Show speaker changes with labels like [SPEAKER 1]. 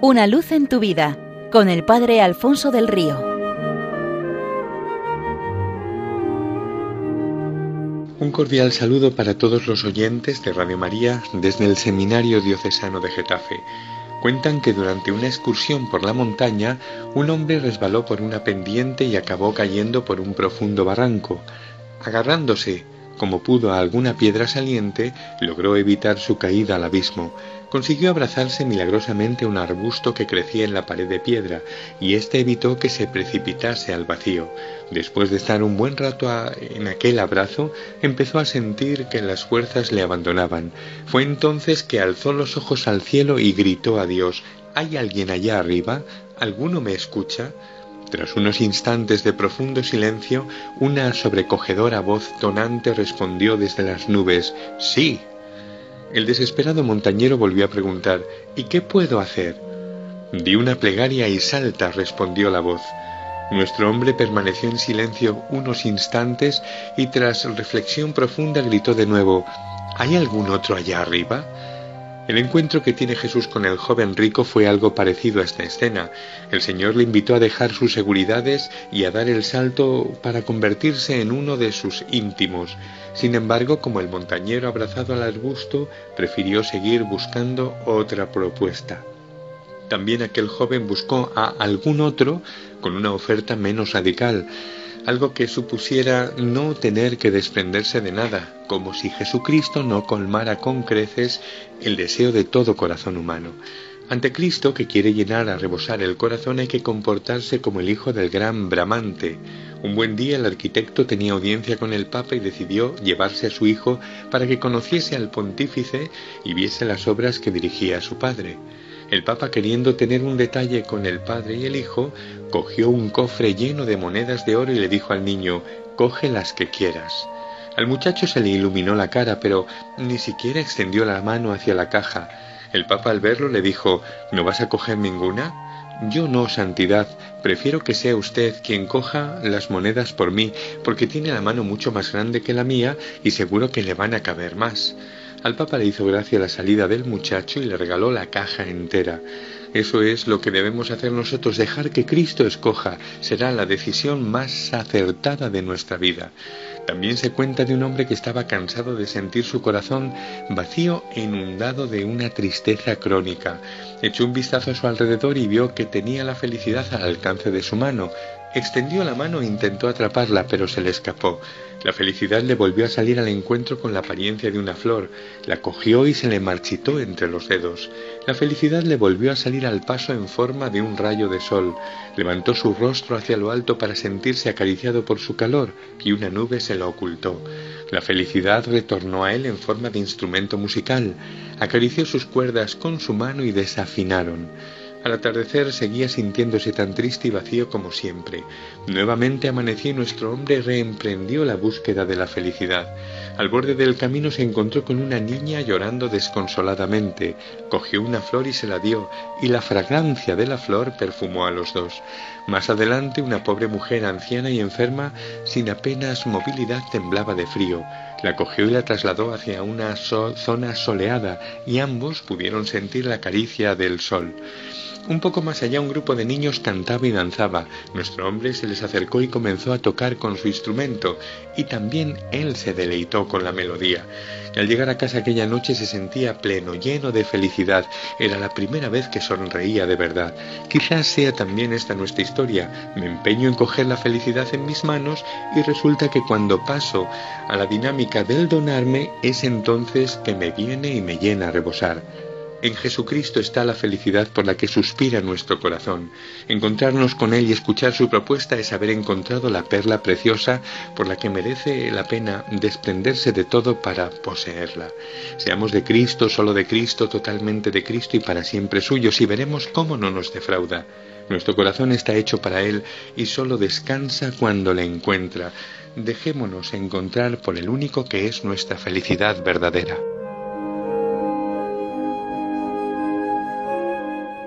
[SPEAKER 1] Una luz en tu vida con el Padre Alfonso del Río.
[SPEAKER 2] Un cordial saludo para todos los oyentes de Radio María desde el Seminario Diocesano de Getafe. Cuentan que durante una excursión por la montaña un hombre resbaló por una pendiente y acabó cayendo por un profundo barranco. Agarrándose como pudo a alguna piedra saliente, logró evitar su caída al abismo. Consiguió abrazarse milagrosamente a un arbusto que crecía en la pared de piedra, y éste evitó que se precipitase al vacío. Después de estar un buen rato en aquel abrazo, empezó a sentir que las fuerzas le abandonaban. Fue entonces que alzó los ojos al cielo y gritó a Dios ¿Hay alguien allá arriba? ¿Alguno me escucha? Tras unos instantes de profundo silencio, una sobrecogedora voz tonante respondió desde las nubes Sí. El desesperado montañero volvió a preguntar ¿Y qué puedo hacer? Di una plegaria y salta, respondió la voz. Nuestro hombre permaneció en silencio unos instantes y tras reflexión profunda gritó de nuevo ¿Hay algún otro allá arriba? El encuentro que tiene Jesús con el joven rico fue algo parecido a esta escena. El Señor le invitó a dejar sus seguridades y a dar el salto para convertirse en uno de sus íntimos. Sin embargo, como el montañero abrazado al arbusto, prefirió seguir buscando otra propuesta. También aquel joven buscó a algún otro con una oferta menos radical, algo que supusiera no tener que desprenderse de nada, como si Jesucristo no colmara con creces el deseo de todo corazón humano. Ante Cristo, que quiere llenar a rebosar el corazón, hay que comportarse como el hijo del gran bramante. Un buen día el arquitecto tenía audiencia con el Papa y decidió llevarse a su hijo para que conociese al pontífice y viese las obras que dirigía a su padre. El Papa, queriendo tener un detalle con el padre y el hijo, cogió un cofre lleno de monedas de oro y le dijo al niño, coge las que quieras. Al muchacho se le iluminó la cara, pero ni siquiera extendió la mano hacia la caja. El Papa al verlo le dijo, ¿no vas a coger ninguna? Yo no, Santidad, prefiero que sea usted quien coja las monedas por mí, porque tiene la mano mucho más grande que la mía y seguro que le van a caber más. Al Papa le hizo gracia la salida del muchacho y le regaló la caja entera. Eso es lo que debemos hacer nosotros, dejar que Cristo escoja. Será la decisión más acertada de nuestra vida. También se cuenta de un hombre que estaba cansado de sentir su corazón vacío e inundado de una tristeza crónica. Echó un vistazo a su alrededor y vio que tenía la felicidad al alcance de su mano. Extendió la mano e intentó atraparla, pero se le escapó. La felicidad le volvió a salir al encuentro con la apariencia de una flor, la cogió y se le marchitó entre los dedos. La felicidad le volvió a salir al paso en forma de un rayo de sol, levantó su rostro hacia lo alto para sentirse acariciado por su calor y una nube se lo ocultó. La felicidad retornó a él en forma de instrumento musical, acarició sus cuerdas con su mano y desafinaron. Al atardecer seguía sintiéndose tan triste y vacío como siempre. Nuevamente amaneció y nuestro hombre reemprendió la búsqueda de la felicidad. Al borde del camino se encontró con una niña llorando desconsoladamente. Cogió una flor y se la dio, y la fragancia de la flor perfumó a los dos. Más adelante una pobre mujer anciana y enferma, sin apenas movilidad, temblaba de frío. La cogió y la trasladó hacia una zona soleada, y ambos pudieron sentir la caricia del sol. Un poco más allá un grupo de niños cantaba y danzaba. Nuestro hombre se les acercó y comenzó a tocar con su instrumento, y también él se deleitó con la melodía. al llegar a casa aquella noche se sentía pleno, lleno de felicidad. Era la primera vez que sonreía de verdad. Quizás sea también esta nuestra historia. Me empeño en coger la felicidad en mis manos y resulta que cuando paso a la dinámica del donarme es entonces que me viene y me llena a rebosar. En Jesucristo está la felicidad por la que suspira nuestro corazón. Encontrarnos con Él y escuchar su propuesta es haber encontrado la perla preciosa por la que merece la pena desprenderse de todo para poseerla. Seamos de Cristo, solo de Cristo, totalmente de Cristo y para siempre suyos y veremos cómo no nos defrauda. Nuestro corazón está hecho para Él y solo descansa cuando le encuentra. Dejémonos encontrar por el único que es nuestra felicidad verdadera.